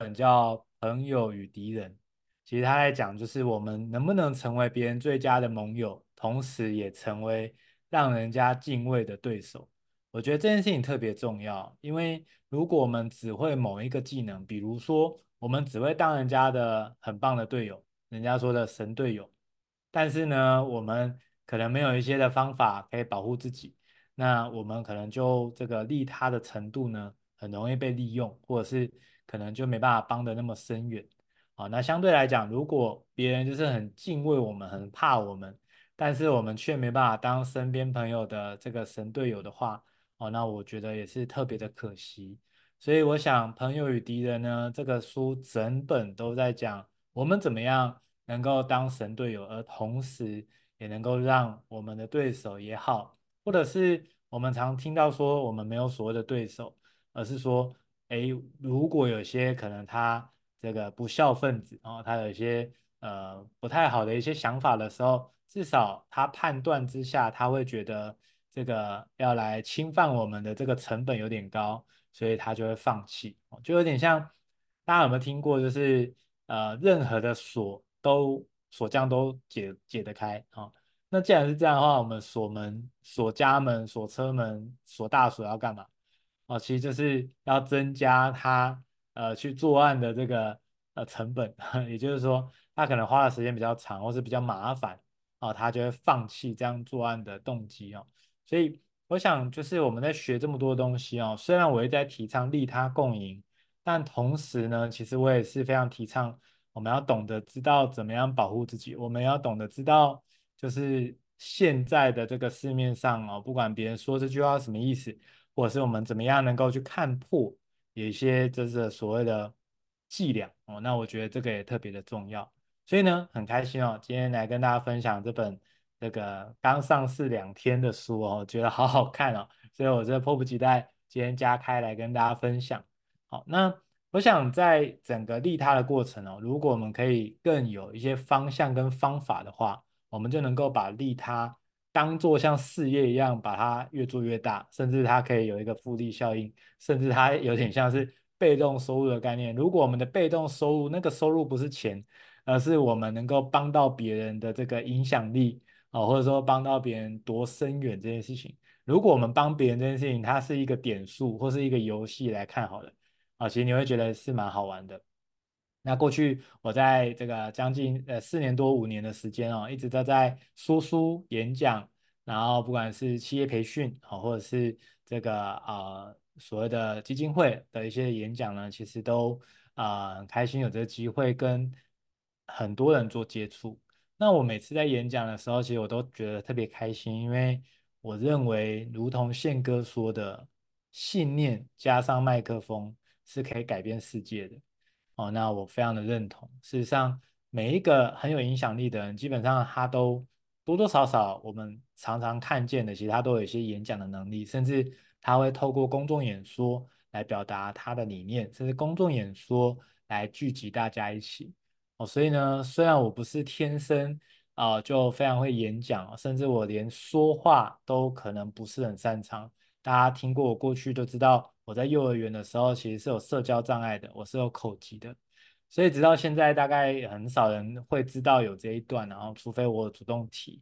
本叫《朋友与敌人》，其实他在讲就是我们能不能成为别人最佳的盟友，同时也成为让人家敬畏的对手。我觉得这件事情特别重要，因为如果我们只会某一个技能，比如说我们只会当人家的很棒的队友，人家说的神队友，但是呢，我们可能没有一些的方法可以保护自己，那我们可能就这个利他的程度呢，很容易被利用，或者是。可能就没办法帮得那么深远，好，那相对来讲，如果别人就是很敬畏我们，很怕我们，但是我们却没办法当身边朋友的这个神队友的话，哦，那我觉得也是特别的可惜。所以我想，《朋友与敌人》呢，这个书整本都在讲我们怎么样能够当神队友，而同时也能够让我们的对手也好，或者是我们常听到说我们没有所谓的对手，而是说。哎，如果有些可能他这个不孝分子，然后他有一些呃不太好的一些想法的时候，至少他判断之下，他会觉得这个要来侵犯我们的这个成本有点高，所以他就会放弃。就有点像大家有没有听过，就是呃任何的锁都锁匠都解解得开啊。那既然是这样的话，我们锁门、锁家门、锁车门、锁大锁要干嘛？哦，其实就是要增加他呃去作案的这个呃成本，也就是说，他可能花的时间比较长，或是比较麻烦，哦，他就会放弃这样作案的动机哦。所以我想，就是我们在学这么多东西哦，虽然我也在提倡利他共赢，但同时呢，其实我也是非常提倡我们要懂得知道怎么样保护自己，我们要懂得知道，就是现在的这个市面上哦，不管别人说这句话什么意思。或者是我们怎么样能够去看破有一些就是所谓的伎俩哦，那我觉得这个也特别的重要。所以呢，很开心哦，今天来跟大家分享这本这个刚上市两天的书哦，觉得好好看哦，所以我这迫不及待今天加开来跟大家分享。好，那我想在整个利他的过程哦，如果我们可以更有一些方向跟方法的话，我们就能够把利他。当做像事业一样，把它越做越大，甚至它可以有一个复利效应，甚至它有点像是被动收入的概念。如果我们的被动收入那个收入不是钱，而是我们能够帮到别人的这个影响力啊，或者说帮到别人多深远这件事情。如果我们帮别人这件事情，它是一个点数或是一个游戏来看好了啊，其实你会觉得是蛮好玩的。那过去我在这个将近呃四年多五年的时间哦，一直都在说书演讲，然后不管是企业培训啊，或者是这个啊、呃、所谓的基金会的一些演讲呢，其实都啊、呃、很开心有这个机会跟很多人做接触。那我每次在演讲的时候，其实我都觉得特别开心，因为我认为如同宪哥说的，信念加上麦克风是可以改变世界的。哦，那我非常的认同。事实上，每一个很有影响力的人，基本上他都多多少少我们常常看见的，其实他都有一些演讲的能力，甚至他会透过公众演说来表达他的理念，甚至公众演说来聚集大家一起。哦，所以呢，虽然我不是天生啊，就非常会演讲，甚至我连说话都可能不是很擅长。大家听过我过去都知道。我在幼儿园的时候，其实是有社交障碍的，我是有口疾的，所以直到现在大概很少人会知道有这一段，然后除非我主动提，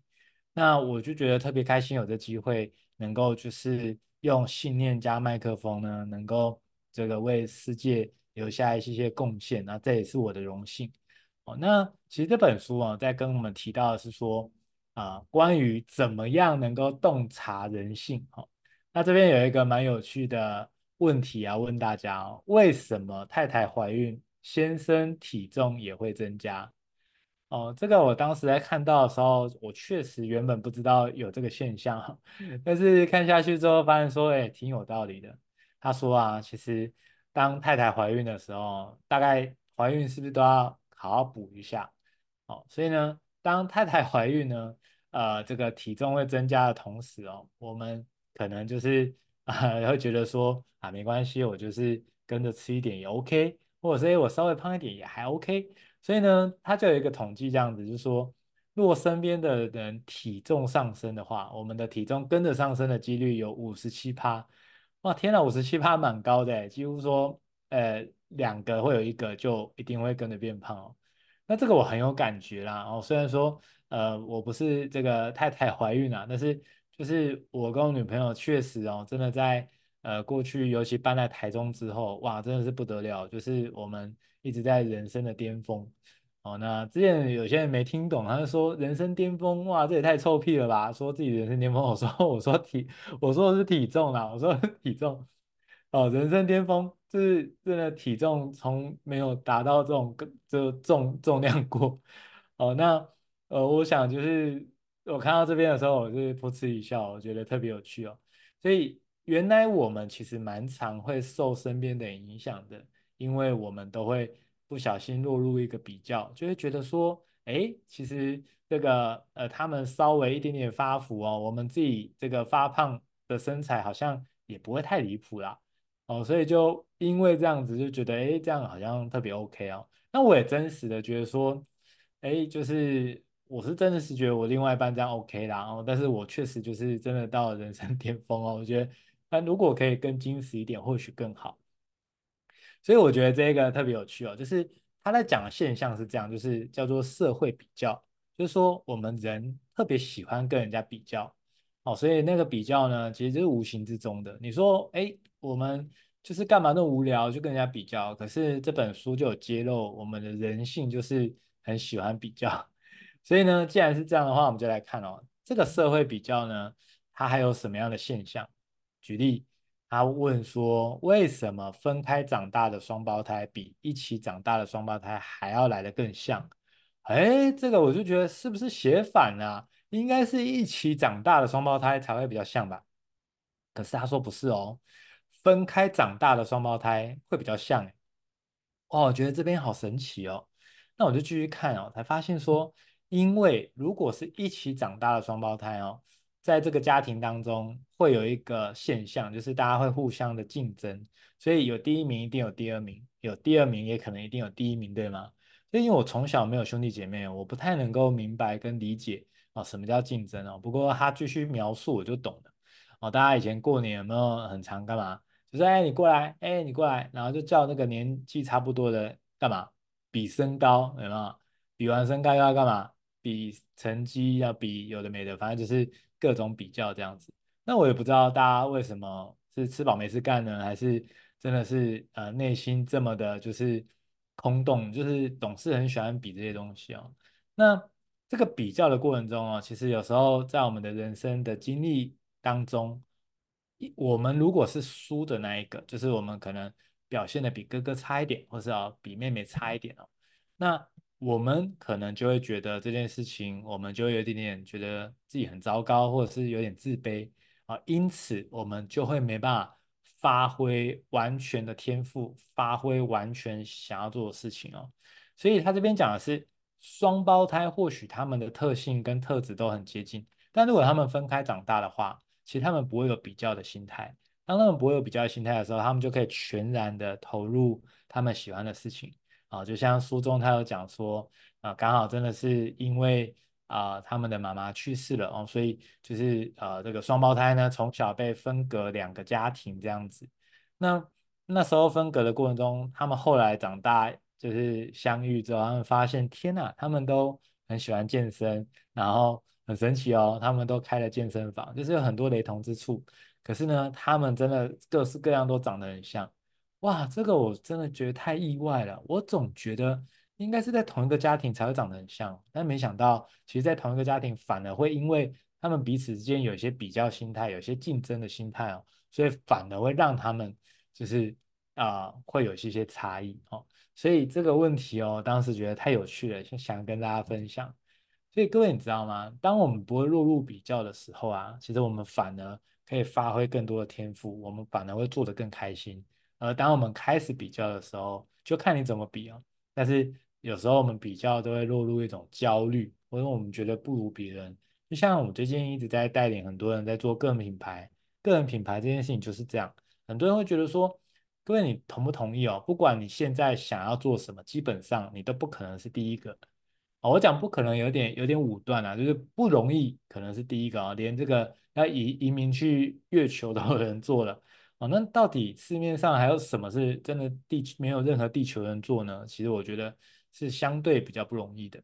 那我就觉得特别开心，有这机会能够就是用信念加麦克风呢，能够这个为世界留下一些些贡献，那这也是我的荣幸。哦，那其实这本书啊，在跟我们提到的是说啊，关于怎么样能够洞察人性。哦，那这边有一个蛮有趣的。问题要问大家哦，为什么太太怀孕，先生体重也会增加？哦，这个我当时在看到的时候，我确实原本不知道有这个现象，但是看下去之后发现说，哎，挺有道理的。他说啊，其实当太太怀孕的时候，大概怀孕是不是都要好好补一下？哦，所以呢，当太太 怀孕呢，呃，这个体重会增加的同时哦，我们可能就是。啊，然后觉得说啊，没关系，我就是跟着吃一点也 OK，或者是我稍微胖一点也还 OK。所以呢，他就有一个统计这样子，就是说，如果身边的人体重上升的话，我们的体重跟着上升的几率有五十七趴。哇，天哪，五十七趴蛮高的，几乎说，呃，两个会有一个就一定会跟着变胖哦。那这个我很有感觉啦。哦，虽然说呃我不是这个太太怀孕啦，但是就是我跟我女朋友确实哦，真的在呃过去，尤其搬来台中之后，哇，真的是不得了，就是我们一直在人生的巅峰。哦，那之前有些人没听懂，他就说人生巅峰，哇，这也太臭屁了吧！说自己人生巅峰，我说 我说体，我说的是体重啦，我说体重，哦，人生巅峰就是真的体重从没有达到这种这重重量过。哦，那呃，我想就是我看到这边的时候，我就是噗嗤一笑，我觉得特别有趣哦。所以原来我们其实蛮常会受身边的人影响的，因为我们都会。不小心落入一个比较，就会觉得说，哎，其实这个呃，他们稍微一点点发福哦，我们自己这个发胖的身材好像也不会太离谱啦，哦，所以就因为这样子就觉得，哎，这样好像特别 OK 哦。那我也真实的觉得说，哎，就是我是真的是觉得我另外一半这样 OK 啦，哦，但是我确实就是真的到了人生 巅峰哦，我觉得，那如果可以更精实一点，或许更好。所以我觉得这个特别有趣哦，就是他在讲的现象是这样，就是叫做社会比较，就是说我们人特别喜欢跟人家比较，哦，所以那个比较呢，其实就是无形之中的。你说，哎，我们就是干嘛那么无聊就跟人家比较？可是这本书就有揭露，我们的人性就是很喜欢比较。所以呢，既然是这样的话，我们就来看哦，这个社会比较呢，它还有什么样的现象？举例。他问说：“为什么分开长大的双胞胎比一起长大的双胞胎还要来得更像？”哎，这个我就觉得是不是写反了？应该是一起长大的双胞胎才会比较像吧？可是他说不是哦，分开长大的双胞胎会比较像。哦，我觉得这边好神奇哦。那我就继续看哦，才发现说，因为如果是一起长大的双胞胎哦。在这个家庭当中，会有一个现象，就是大家会互相的竞争，所以有第一名一定有第二名，有第二名也可能一定有第一名，对吗？所以因为我从小没有兄弟姐妹，我不太能够明白跟理解哦，什么叫竞争哦。不过他继续描述，我就懂了哦。大家以前过年有没有很常干嘛？就是哎，你过来，哎，你过来，然后就叫那个年纪差不多的干嘛？比身高，有没有？比完身高又要干嘛？比成绩，要比有的没的，反正就是。各种比较这样子，那我也不知道大家为什么是吃饱没事干呢？还是真的是呃内心这么的，就是空洞，就是总是很喜欢比这些东西哦。那这个比较的过程中哦，其实有时候在我们的人生的经历当中，一我们如果是输的那一个，就是我们可能表现的比哥哥差一点，或是要比妹妹差一点哦，那。我们可能就会觉得这件事情，我们就有一点点觉得自己很糟糕，或者是有点自卑啊，因此我们就会没办法发挥完全的天赋，发挥完全想要做的事情哦。所以他这边讲的是双胞胎，或许他们的特性跟特质都很接近，但如果他们分开长大的话，其实他们不会有比较的心态。当他们不会有比较的心态的时候，他们就可以全然的投入他们喜欢的事情。啊，就像书中他有讲说，啊，刚好真的是因为啊，他们的妈妈去世了哦，所以就是呃，这个双胞胎呢，从小被分隔两个家庭这样子。那那时候分隔的过程中，他们后来长大，就是相遇之后，他们发现，天呐，他们都很喜欢健身，然后很神奇哦，他们都开了健身房，就是有很多雷同之处。可是呢，他们真的各式各样都长得很像。哇，这个我真的觉得太意外了。我总觉得应该是在同一个家庭才会长得很像，但没想到，其实，在同一个家庭反而会因为他们彼此之间有一些比较心态，有些竞争的心态哦，所以反而会让他们就是啊、会有一些些差异哦。所以这个问题哦，当时觉得太有趣了，想跟大家分享。所以各位你知道吗？当我们不会落入比较的时候啊，其实我们反而可以发挥更多的天赋，我们反而会做得更开心。而当我们开始比较的时候，就看你怎么比哦。但是有时候我们比较都会落入一种焦虑，或者我们觉得不如别人。就像我最近一直在带领很多人在做个人品牌，个人品牌这件事情就是这样。很多人会觉得说，各位你同不同意哦？不管你现在想要做什么，基本上你都不可能是第一个。哦，我讲不可能有点有点武断啊，就是不容易可能是第一个啊，连这个要移移民去月球都有人做了。哦，那到底市面上还有什么是真的地没有任何地球人做呢？其实我觉得是相对比较不容易的。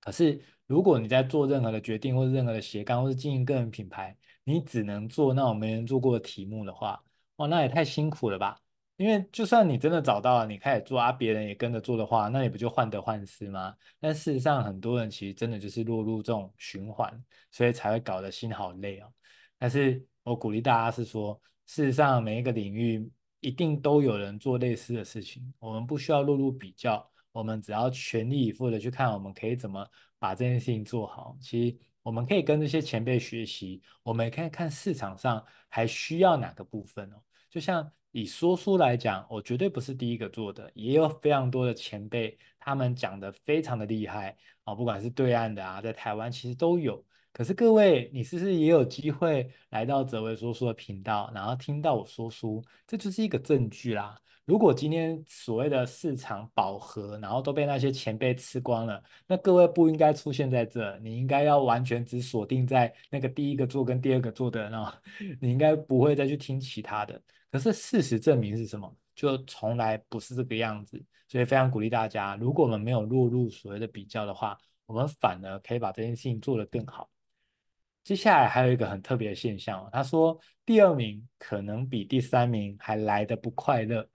可是如果你在做任何的决定，或者任何的斜杠，或是经营个人品牌，你只能做那种没人做过的题目的话，哇，那也太辛苦了吧？因为就算你真的找到了，你开始做啊，别人也跟着做的话，那你不就患得患失吗？但事实上，很多人其实真的就是落入这种循环，所以才会搞得心好累哦。但是我鼓励大家是说，事实上每一个领域一定都有人做类似的事情，我们不需要落入比较，我们只要全力以赴的去看，我们可以怎么把这件事情做好。其实我们可以跟这些前辈学习，我们也可以看市场上还需要哪个部分哦，就像。以说书来讲，我绝对不是第一个做的，也有非常多的前辈，他们讲的非常的厉害啊，不管是对岸的啊，在台湾其实都有。可是各位，你是不是也有机会来到泽维说书的频道，然后听到我说书？这就是一个证据啦。如果今天所谓的市场饱和，然后都被那些前辈吃光了，那各位不应该出现在这，你应该要完全只锁定在那个第一个做跟第二个做的人哦，你应该不会再去听其他的。可是事实证明是什么？就从来不是这个样子，所以非常鼓励大家，如果我们没有落入所谓的比较的话，我们反而可以把这件事情做得更好。接下来还有一个很特别的现象，他说第二名可能比第三名还来得不快乐。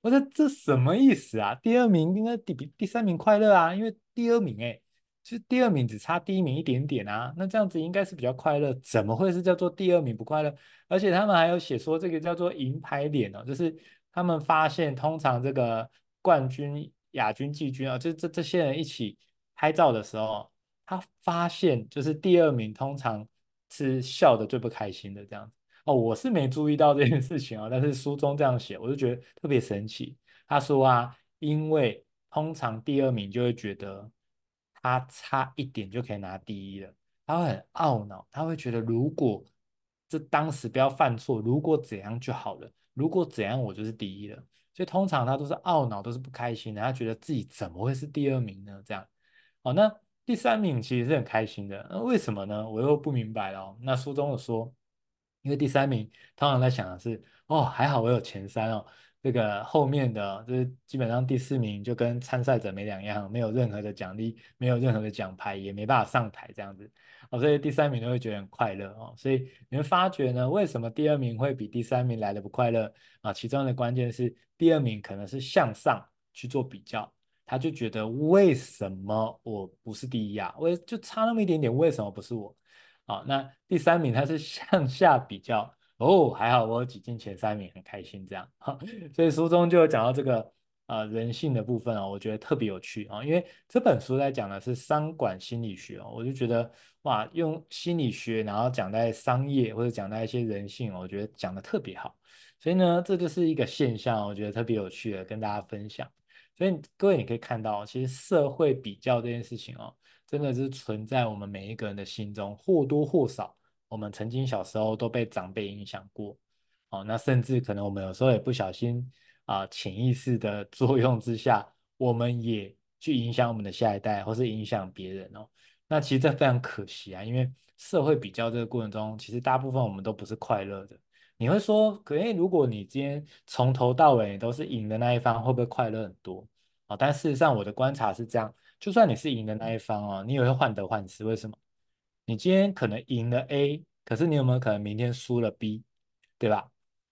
我说这什么意思啊？第二名应该比第三名快乐啊，因为第二名诶。其实第二名只差第一名一点点啊，那这样子应该是比较快乐，怎么会是叫做第二名不快乐？而且他们还有写说这个叫做银牌脸哦，就是他们发现通常这个冠军、亚军、季军啊，就这这些人一起拍照的时候，他发现就是第二名通常是笑得最不开心的这样子哦，我是没注意到这件事情啊，但是书中这样写，我就觉得特别神奇。他说啊，因为通常第二名就会觉得。他差一点就可以拿第一了，他会很懊恼，他会觉得如果这当时不要犯错，如果怎样就好了，如果怎样我就是第一了。所以通常他都是懊恼，都是不开心的，他觉得自己怎么会是第二名呢？这样，好，那第三名其实是很开心的，那为什么呢？我又不明白了。那书中有说，因为第三名通常在想的是，哦，还好我有前三哦。这个后面的就是基本上第四名就跟参赛者没两样，没有任何的奖励，没有任何的奖牌，也没办法上台这样子哦，所以第三名都会觉得很快乐哦。所以你会发觉呢，为什么第二名会比第三名来的不快乐啊？其中的关键是第二名可能是向上去做比较，他就觉得为什么我不是第一啊？我就差那么一点点，为什么不是我？好，那第三名他是向下比较。哦，还好我挤进前三名，很开心这样。哈，所以书中就有讲到这个呃人性的部分哦，我觉得特别有趣啊，因为这本书在讲的是商管心理学哦，我就觉得哇，用心理学然后讲在商业或者讲在一些人性，我觉得讲得特别好。所以呢，这就是一个现象，我觉得特别有趣的跟大家分享。所以各位你可以看到，其实社会比较这件事情哦，真的是存在我们每一个人的心中，或多或少。我们曾经小时候都被长辈影响过，哦，那甚至可能我们有时候也不小心啊，潜意识的作用之下，我们也去影响我们的下一代，或是影响别人哦。那其实这非常可惜啊，因为社会比较这个过程中，其实大部分我们都不是快乐的。你会说，可诶，如果你今天从头到尾都是赢的那一方，会不会快乐很多？啊，但事实上我的观察是这样，就算你是赢的那一方哦，你也会患得患失，为什么？你今天可能赢了 A，可是你有没有可能明天输了 B，对吧？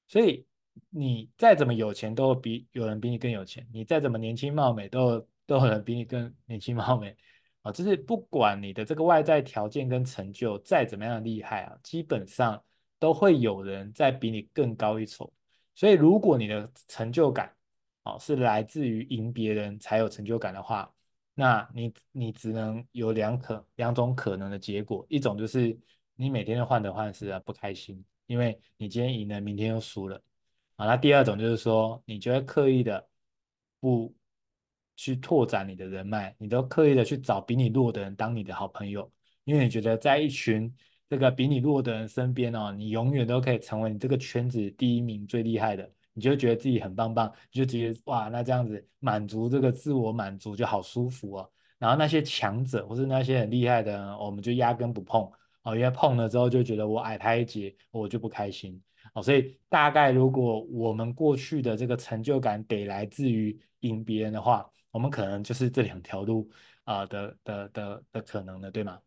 所以你再怎么有钱，都比有人比你更有钱；你再怎么年轻貌美，都有都有人比你更年轻貌美啊！就是不管你的这个外在条件跟成就再怎么样厉害啊，基本上都会有人在比你更高一筹。所以如果你的成就感啊是来自于赢别人才有成就感的话，那你你只能有两可两种可能的结果，一种就是你每天都患得患失啊，不开心，因为你今天赢了，明天又输了啊。那第二种就是说，你就会刻意的不去拓展你的人脉，你都刻意的去找比你弱的人当你的好朋友，因为你觉得在一群这个比你弱的人身边哦，你永远都可以成为你这个圈子第一名最厉害的。你就觉得自己很棒棒，你就觉得哇，那这样子满足这个自我满足就好舒服哦。然后那些强者或是那些很厉害的，我们就压根不碰哦，因为碰了之后就觉得我矮他一截，我就不开心哦，所以大概如果我们过去的这个成就感得来自于赢别人的话，我们可能就是这两条路啊、的的的的可能的，对吗？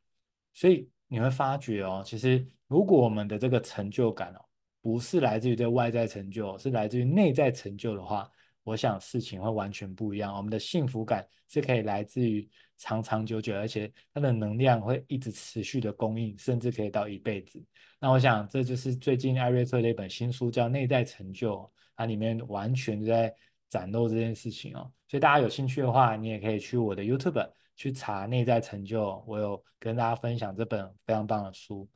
所以你会发觉哦，其实如果我们的这个成就感哦，不是来自于这外在成就，是来自于内在成就的话，我想事情会完全不一样。我们的幸福感是可以来自于长长久久，而且它的能量会一直持续的供应，甚至可以到一辈子。那我想这就是最近艾瑞克的一本新书叫《内在成就》，它里面完全在展露这件事情哦。所以大家有兴趣的话，你也可以去我的 YouTube 去查《内在成就》，我有跟大家分享这本非常棒的书。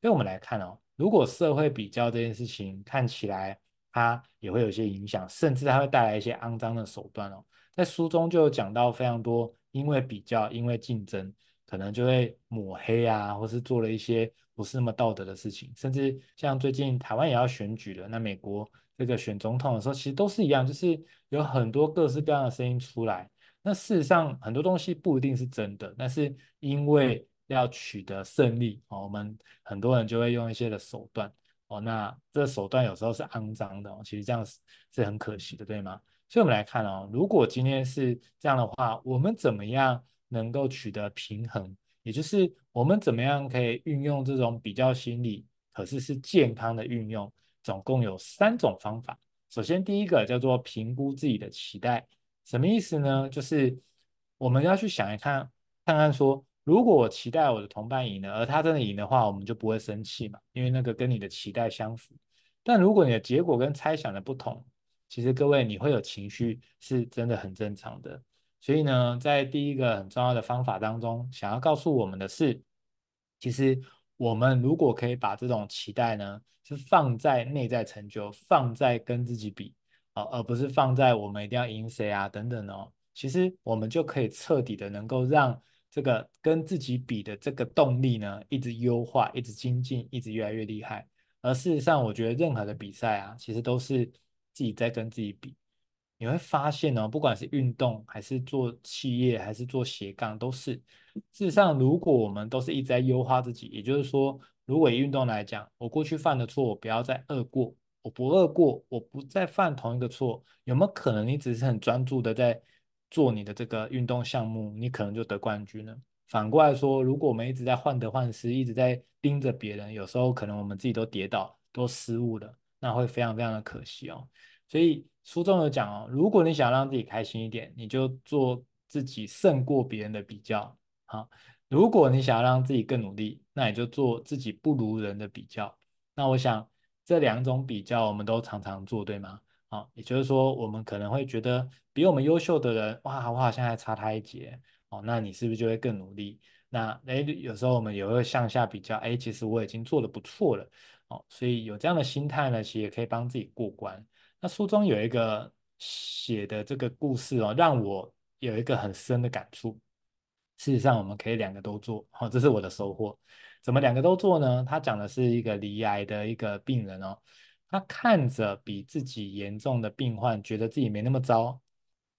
所以我们来看哦。如果社会比较这件事情看起来，它也会有些影响，甚至它会带来一些肮脏的手段哦。在书中就有讲到非常多，因为比较，因为竞争，可能就会抹黑啊，或是做了一些不是那么道德的事情。甚至像最近台湾也要选举了，那美国这个选总统的时候，其实都是一样，就是有很多各式各样的声音出来。那事实上很多东西不一定是真的，但是因为要取得胜利哦，我们很多人就会用一些的手段哦，那这手段有时候是肮脏的哦，其实这样是是很可惜的，对吗？所以我们来看哦，如果今天是这样的话，我们怎么样能够取得平衡？也就是我们怎么样可以运用这种比较心理，可是是健康的运用？总共有三种方法。首先第一个叫做评估自己的期待，什么意思呢？就是我们要去想一看，看看说。如果我期待我的同伴赢了，而他真的赢的话，我们就不会生气嘛，因为那个跟你的期待相符。但如果你的结果跟猜想的不同，其实各位你会有情绪，是真的很正常的。所以呢，在第一个很重要的方法当中，想要告诉我们的是，其实我们如果可以把这种期待呢，是放在内在成就，放在跟自己比啊，而不是放在我们一定要赢谁啊等等哦。其实我们就可以彻底的能够让。这个跟自己比的这个动力呢，一直优化，一直精进，一直越来越厉害。而事实上，我觉得任何的比赛啊，其实都是自己在跟自己比。你会发现哦，不管是运动，还是做企业，还是做斜杠，都是。事实上，如果我们都是一直在优化自己，也就是说，如果运动来讲，我过去犯的错，我不要再恶过，我不饿过，我不再犯同一个错，有没有可能你只是很专注的在？做你的这个运动项目，你可能就得冠军了。反过来说，如果我们一直在患得患失，一直在盯着别人，有时候可能我们自己都跌倒，都失误了，那会非常非常的可惜哦。所以书中有讲哦，如果你想让自己开心一点，你就做自己胜过别人的比较。好，如果你想要让自己更努力，那你就做自己不如人的比较。那我想这两种比较我们都常常做，对吗？好，也就是说，我们可能会觉得比我们优秀的人，哇，我好像还差他一截，哦，那你是不是就会更努力？那诶，有时候我们也会向下比较，诶，其实我已经做得不错了，哦，所以有这样的心态呢，其实也可以帮自己过关。那书中有一个写的这个故事哦，让我有一个很深的感触。事实上，我们可以两个都做，好，这是我的收获。怎么两个都做呢？他讲的是一个罹癌的一个病人哦。他看着比自己严重的病患，觉得自己没那么糟。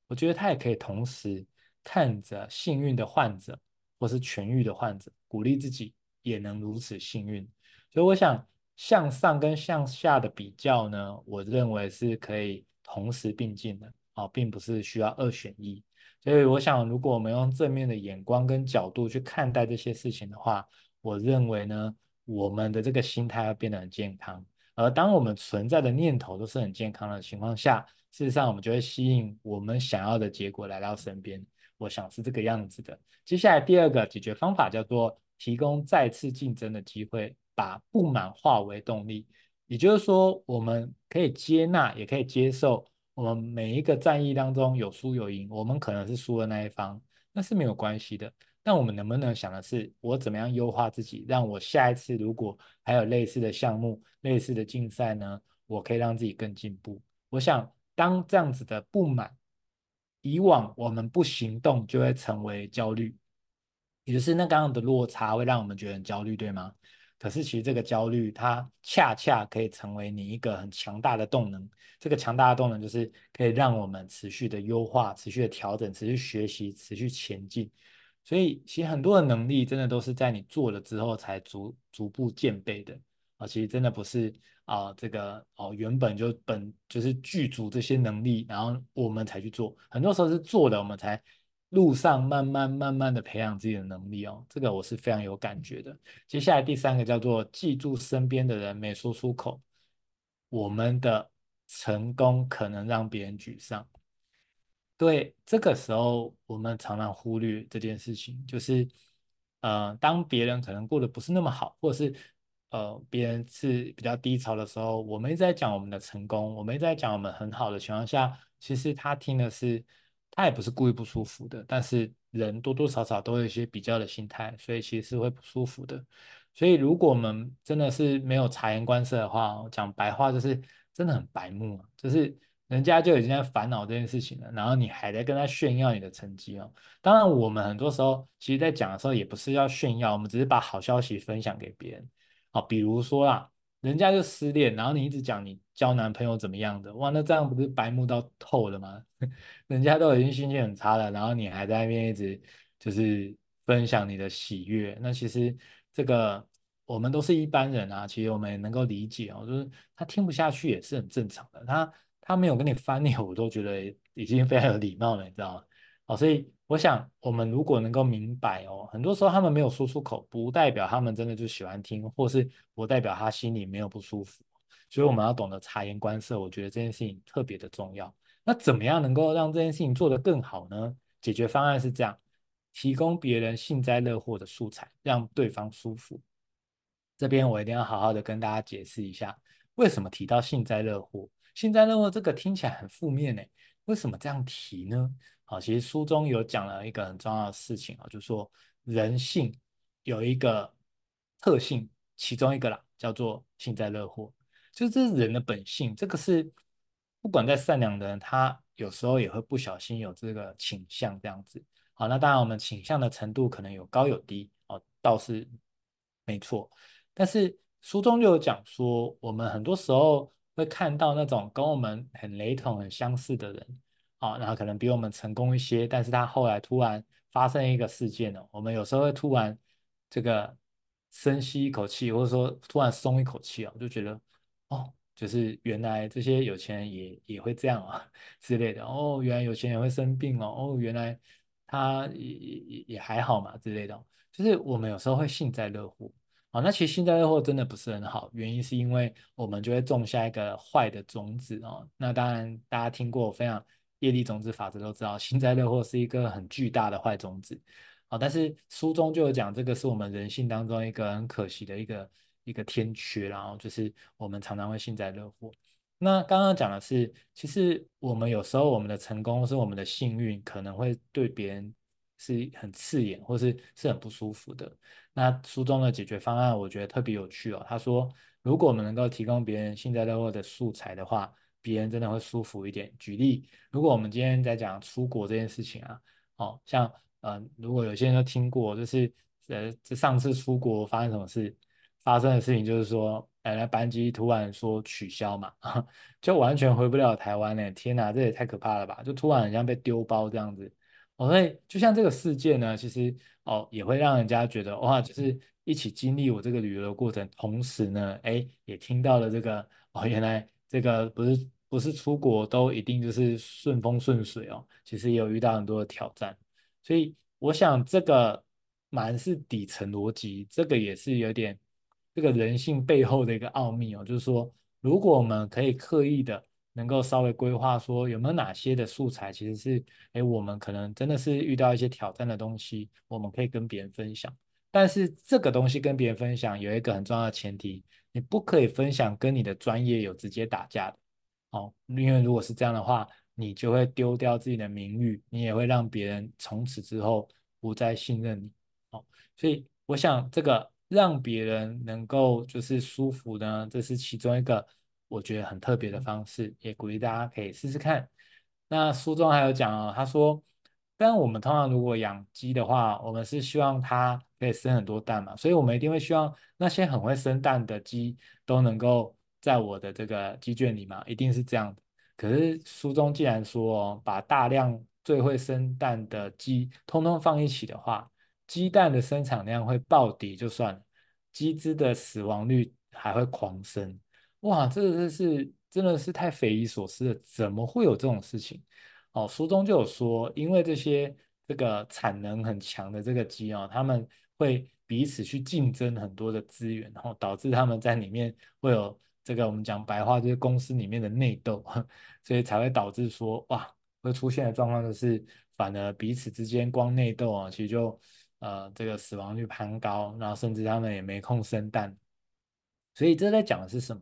我觉得他也可以同时看着幸运的患者，或是痊愈的患者，鼓励自己也能如此幸运。所以我想向上跟向下的比较呢，我认为是可以同时并进的啊，并不是需要二选一。所以我想，如果我们用正面的眼光跟角度去看待这些事情的话，我认为呢，我们的这个心态要变得很健康。而当我们存在的念头都是很健康的情况下，事实上我们就会吸引我们想要的结果来到身边。我想是这个样子的。接下来第二个解决方法叫做提供再次竞争的机会，把不满化为动力。也就是说，我们可以接纳，也可以接受，我们每一个战役当中有输有赢，我们可能是输的那一方，那是没有关系的。但我们能不能想的是，我怎么样优化自己，让我下一次如果还有类似的项目、类似的竞赛呢？我可以让自己更进步。我想，当这样子的不满，以往我们不行动就会成为焦虑，也就是那刚刚的落差会让我们觉得很焦虑，对吗？可是其实这个焦虑，它恰恰可以成为你一个很强大的动能。这个强大的动能就是可以让我们持续的优化、持续的调整、持续学习、持续前进。所以，其实很多的能力真的都是在你做了之后才逐逐步渐备的啊。其实真的不是啊、这个哦原本就本就是具足这些能力，然后我们才去做。很多时候是做了，我们才路上慢慢慢慢的培养自己的能力哦。这个我是非常有感觉的。接下来第三个叫做记住身边的人没说出口，我们的成功可能让别人沮丧。对，这个时候我们常常忽略这件事情，就是，呃，当别人可能过得不是那么好，或者是，呃，别人是比较低潮的时候，我们一直在讲我们的成功，我们一直在讲我们很好的情况下，其实他听的是，他也不是故意不舒服的，但是人多多少少都有一些比较的心态，所以其实是会不舒服的。所以如果我们真的是没有察言观色的话，讲白话就是真的很白目，就是。人家就已经在烦恼这件事情了，然后你还在跟他炫耀你的成绩哦。当然，我们很多时候其实在讲的时候也不是要炫耀，我们只是把好消息分享给别人。好，比如说啦，人家就失恋，然后你一直讲你交男朋友怎么样的，哇，那这样不是白目到透了吗？人家都已经心情很差了，然后你还在那边一直就是分享你的喜悦，那其实这个我们都是一般人啊，其实我们也能够理解哦，就是他听不下去也是很正常的，他。他没有跟你翻脸，我都觉得已经非常有礼貌了，你知道吗？哦，所以我想，我们如果能够明白哦，很多时候他们没有说出口，不代表他们真的就喜欢听，或是不代表他心里没有不舒服。所以我们要懂得察言观色，我觉得这件事情特别的重要。那怎么样能够让这件事情做得更好呢？解决方案是这样：提供别人幸灾乐祸的素材，让对方舒服。这边我一定要好好的跟大家解释一下，为什么提到幸灾乐祸。幸灾乐祸这个听起来很负面呢，为什么这样提呢？好，其实书中有讲了一个很重要的事情啊，就是说人性有一个特性，其中一个啦叫做幸灾乐祸，就是这是人的本性。这个是不管在善良的人，他有时候也会不小心有这个倾向这样子。好，那当然我们倾向的程度可能有高有低哦，倒是没错。但是书中就有讲说，我们很多时候。会看到那种跟我们很雷同、很相似的人，啊，然后可能比我们成功一些，但是他后来突然发生一个事件了，我们有时候会突然这个深吸一口气，或者说突然松一口气啊，就觉得哦，就是原来这些有钱人也也会这样啊 之类的，哦，原来有钱人会生病哦，哦，原来他也也也还好嘛之类的，就是我们有时候会幸灾乐祸。好，那其实幸灾乐祸真的不是很好，原因是因为我们就会种下一个坏的种子哦。那当然，大家听过非常业力种子法则都知道，幸灾乐祸是一个很巨大的坏种子。好，但是书中就有讲，这个是我们人性当中一个很可惜的一个一个天缺，然后就是我们常常会幸灾乐祸。那刚刚讲的是，其实我们有时候我们的成功是我们的幸运，可能会对别人是很刺眼，或是是很不舒服的。那书中的解决方案，我觉得特别有趣哦。他说，如果我们能够提供别人幸灾乐祸的素材的话，别人真的会舒服一点。举例，如果我们今天在讲出国这件事情啊，哦，像呃，如果有些人都听过，就是呃，这上次出国发生什么事，发生的事情就是说，呃，那班机突然说取消嘛，就完全回不了台湾呢。天哪，这也太可怕了吧！就突然很像被丢包这样子。哦，所以就像这个事件呢，其实哦也会让人家觉得哇，就是一起经历我这个旅游的过程，同时呢，哎，也听到了这个哦，原来这个不是不是出国都一定就是顺风顺水哦，其实也有遇到很多的挑战。所以我想这个蛮是底层逻辑，这个也是有点这个人性背后的一个奥秘哦，就是说如果我们可以刻意的。能够稍微规划说有没有哪些的素材，其实是，哎，我们可能真的是遇到一些挑战的东西，我们可以跟别人分享。但是这个东西跟别人分享有一个很重要的前提，你不可以分享跟你的专业有直接打架的，哦，因为如果是这样的话，你就会丢掉自己的名誉，你也会让别人从此之后不再信任你，哦，所以我想这个让别人能够就是舒服呢，这是其中一个。我觉得很特别的方式，也鼓励大家可以试试看。那书中还有讲哦，他说，但我们通常如果养鸡的话，我们是希望它可以生很多蛋嘛，所以我们一定会希望那些很会生蛋的鸡都能够在我的这个鸡圈里嘛，一定是这样的。可是书中既然说哦，把大量最会生蛋的鸡通通放一起的话，鸡蛋的生产量会暴跌就算了，鸡只的死亡率还会狂升。哇，这个是真的是太匪夷所思了，怎么会有这种事情？哦，书中就有说，因为这些这个产能很强的这个鸡哦，他们会彼此去竞争很多的资源，然后导致他们在里面会有这个我们讲白话就是公司里面的内斗，所以才会导致说哇，会出现的状况就是，反而彼此之间光内斗啊，其实就呃这个死亡率攀高，然后甚至他们也没空生蛋，所以这在讲的是什么？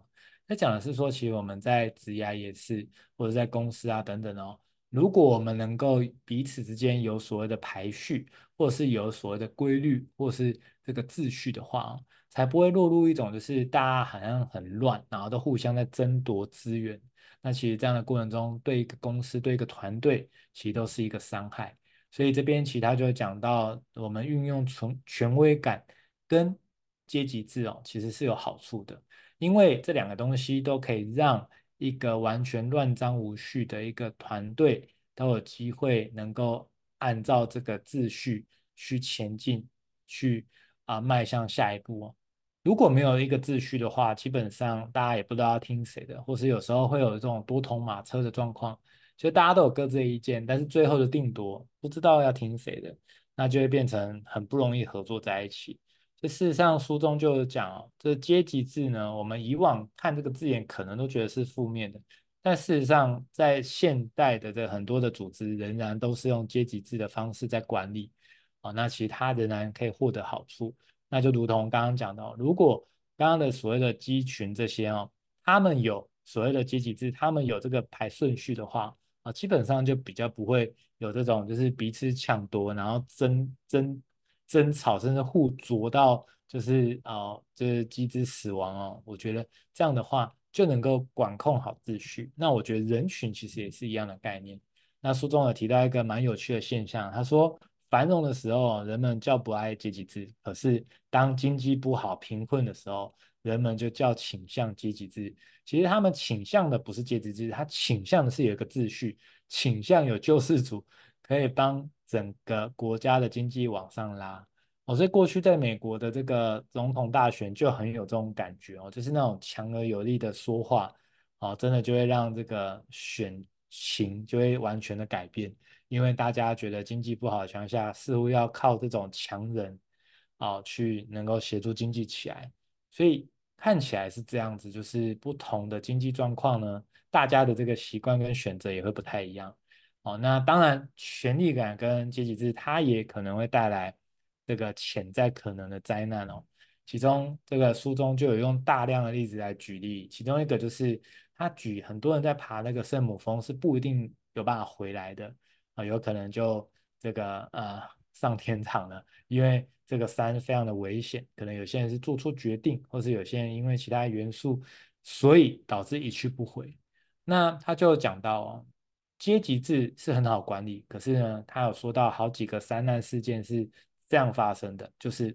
他讲的是说，其实我们在职涯也是，或者在公司啊等等哦。如果我们能够彼此之间有所谓的排序，或者是有所谓的规律，或是这个秩序的话，才不会落入一种就是大家好像很乱，然后都互相在争夺资源。那其实这样的过程中，对一个公司、对一个团队，其实都是一个伤害。所以这边其他就讲到，我们运用权权威感跟阶级制哦，其实是有好处的，因为这两个东西都可以让。一个完全乱章无序的一个团队都有机会能够按照这个秩序去前进，去啊迈向下一步哦。如果没有一个秩序的话，基本上大家也不知道要听谁的，或是有时候会有这种多头马车的状况，其实大家都有各自的意见，但是最后的定夺不知道要听谁的，那就会变成很不容易合作在一起。这事实上，书中就有讲哦，这阶级制呢，我们以往看这个字眼，可能都觉得是负面的，但事实上，在现代的这很多的组织，仍然都是用阶级制的方式在管理啊、哦。那其他仍然可以获得好处。那就如同刚刚讲到，如果刚刚的所谓的鸡群这些哦，他们有所谓的阶级制，他们有这个排顺序的话啊、基本上就比较不会有这种就是彼此抢夺，然后争争。争吵甚至互啄到就是哦，就是鸡只死亡哦。我觉得这样的话就能够管控好秩序。那我觉得人群其实也是一样的概念。那书中有提到一个蛮有趣的现象，他说繁荣的时候人们较不爱阶级制，可是当经济不好、贫困的时候，人们就较倾向阶级制。其实他们倾向的不是阶级制，他倾向的是有一个秩序，倾向有救世主可以帮。整个国家的经济往上拉，哦，所以过去在美国的这个总统大选就很有这种感觉哦，就是那种强而有力的说话，哦，真的就会让这个选情就会完全的改变，因为大家觉得经济不好的情况下，似乎要靠这种强人，哦，去能够协助经济起来，所以看起来是这样子，就是不同的经济状况呢，大家的这个习惯跟选择也会不太一样。哦，那当然，权力感跟阶级制，它也可能会带来这个潜在可能的灾难哦。其中，这个书中就有用大量的例子来举例，其中一个就是他举很多人在爬那个圣母峰是不一定有办法回来的啊，有可能就这个呃上天堂了，因为这个山非常的危险，可能有些人是做出决定，或是有些人因为其他元素，所以导致一去不回。那他就讲到哦。阶级制是很好管理，可是呢，他有说到好几个山难事件是这样发生的，就是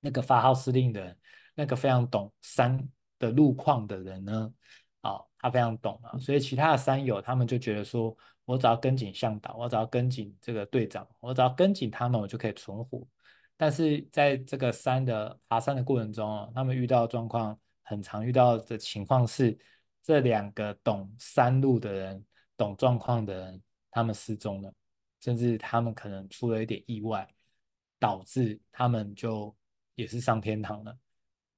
那个发号施令的人，那个非常懂山的路况的人呢，啊、哦，他非常懂啊，所以其他的山友他们就觉得说，我只要跟紧向导，我只要跟紧这个队长，我只要跟紧他们，我就可以存活。但是在这个山的爬山的过程中啊，他们遇到的状况，很常遇到的情况是，这两个懂山路的人。懂状况的人，他们失踪了，甚至他们可能出了一点意外，导致他们就也是上天堂了。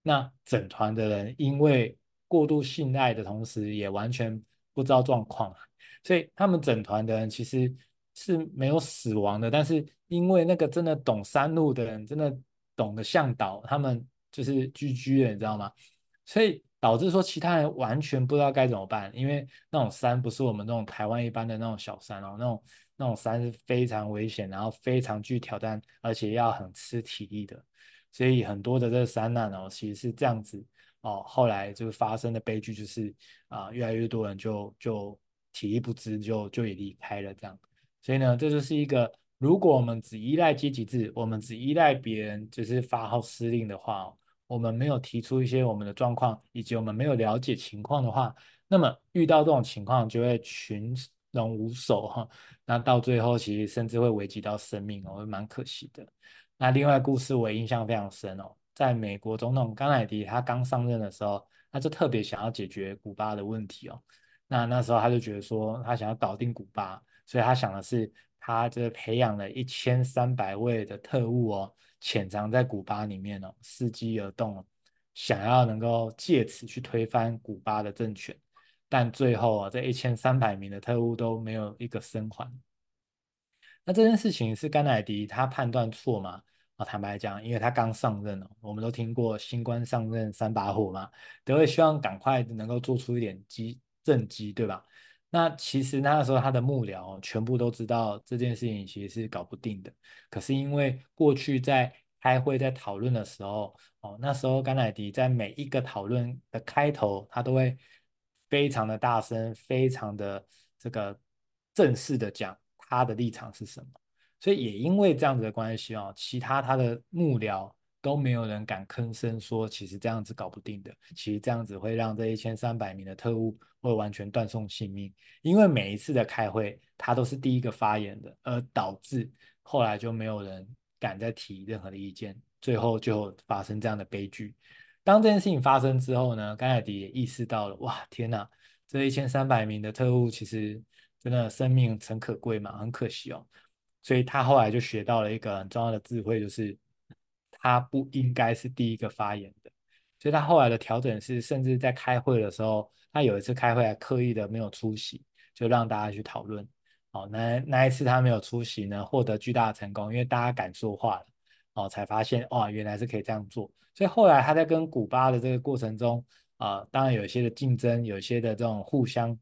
那整团的人因为过度信赖的同时，也完全不知道状况，所以他们整团的人其实是没有死亡的。但是因为那个真的懂山路的人，真的懂得向导，他们就是 GG 了，你知道吗？所以。导致说其他人完全不知道该怎么办，因为那种山不是我们那种台湾一般的那种小山哦，那种那种山是非常危险，然后非常具挑战，而且要很吃体力的，所以很多的这个山难哦，其实是这样子哦，后来就发生的悲剧就是啊，越来越多人就就体力不支，就就也离开了这样，所以呢，这就是一个如果我们只依赖阶级制，我们只依赖别人就是发号施令的话哦。我们没有提出一些我们的状况，以及我们没有了解情况的话，那么遇到这种情况就会群龙无首哈。那到最后其实甚至会危及到生命哦，会蛮可惜的。那另外故事我印象非常深哦，在美国总统甘乃迪他刚上任的时候，他就特别想要解决古巴的问题哦。那那时候他就觉得说，他想要搞定古巴，所以他想的是，他就培养了一千三百位的特务哦，潜藏在古巴里面哦，伺机而动，想要能够借此去推翻古巴的政权。但最后啊，这一千三百名的特务都没有一个生还。那这件事情是甘乃迪他判断错吗？啊，坦白讲，因为他刚上任哦，我们都听过新官上任三把火嘛，都会希望赶快能够做出一点绩政绩，对吧？那其实那个时候他的幕僚全部都知道这件事情其实是搞不定的，可是因为过去在开会在讨论的时候，哦，那时候甘乃迪在每一个讨论的开头，他都会非常的大声，非常的这个正式的讲他的立场是什么。所以也因为这样子的关系哦，其他他的幕僚都没有人敢吭声说，其实这样子搞不定的，其实这样子会让这一千三百名的特务会完全断送性命。因为每一次的开会，他都是第一个发言的，而导致后来就没有人敢再提任何的意见，最后就发生这样的悲剧。当这件事情发生之后呢，甘乃迪也意识到了，哇，天哪，这一千三百名的特务其实真的生命诚可贵嘛，很可惜哦。所以他后来就学到了一个很重要的智慧，就是他不应该是第一个发言的。所以他后来的调整是，甚至在开会的时候，他有一次开会还刻意的没有出席，就让大家去讨论。哦，那那一次他没有出席呢，获得巨大的成功，因为大家敢说话了，哦，才发现哇，原来是可以这样做。所以后来他在跟古巴的这个过程中，啊、呃，当然有一些的竞争，有一些的这种互相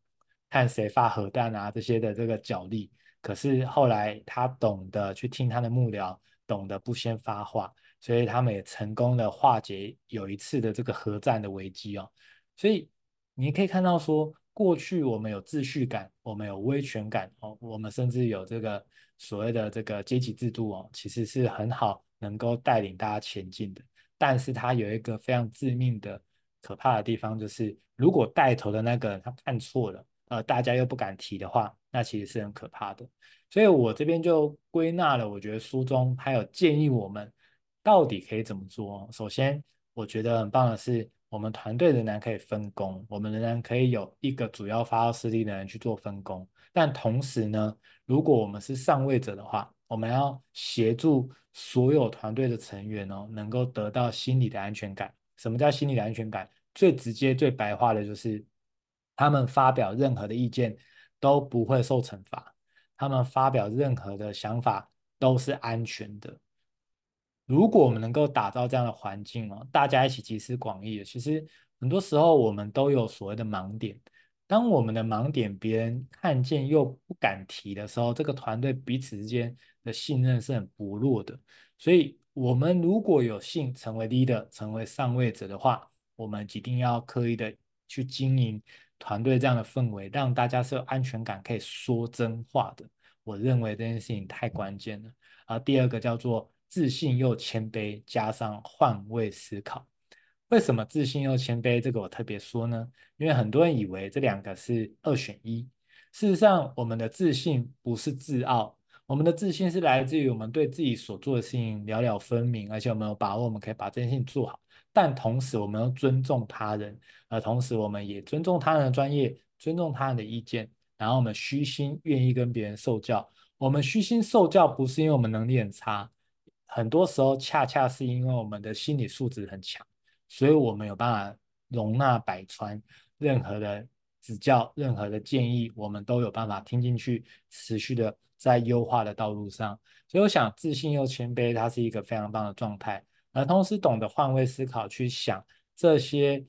看谁发核弹啊这些的这个角力。可是后来他懂得去听他的幕僚，懂得不先发话，所以他们也成功的化解有一次的这个核战的危机哦。所以你可以看到说，过去我们有秩序感，我们有威权感哦，我们甚至有这个所谓的这个阶级制度哦，其实是很好能够带领大家前进的。但是它有一个非常致命的可怕的地方，就是如果带头的那个人他看错了。呃，大家又不敢提的话，那其实是很可怕的。所以我这边就归纳了，我觉得书中还有建议我们到底可以怎么做。首先，我觉得很棒的是，我们团队仍然可以分工，我们仍然可以有一个主要发号施令的人去做分工。但同时呢，如果我们是上位者的话，我们要协助所有团队的成员哦，能够得到心理的安全感。什么叫心理的安全感？最直接、最白话的就是。他们发表任何的意见都不会受惩罚，他们发表任何的想法都是安全的。如果我们能够打造这样的环境哦，大家一起集思广益，其实很多时候我们都有所谓的盲点。当我们的盲点别人看见又不敢提的时候，这个团队彼此之间的信任是很薄弱的。所以，我们如果有幸成为 leader，成为上位者的话，我们一定要刻意的去经营。团队这样的氛围，让大家是有安全感，可以说真话的。我认为这件事情太关键了。而第二个叫做自信又谦卑，加上换位思考。为什么自信又谦卑？这个我特别说呢？因为很多人以为这两个是二选一。事实上，我们的自信不是自傲，我们的自信是来自于我们对自己所做的事情了了分明，而且我们有把握，我们可以把这件事情做好。但同时，我们要尊重他人，而同时，我们也尊重他人的专业，尊重他人的意见。然后，我们虚心愿意跟别人受教。我们虚心受教，不是因为我们能力很差，很多时候恰恰是因为我们的心理素质很强，所以我们有办法容纳百川，任何的指教、任何的建议，我们都有办法听进去，持续的在优化的道路上。所以，我想自信又谦卑，它是一个非常棒的状态。而同时懂得换位思考，去想这些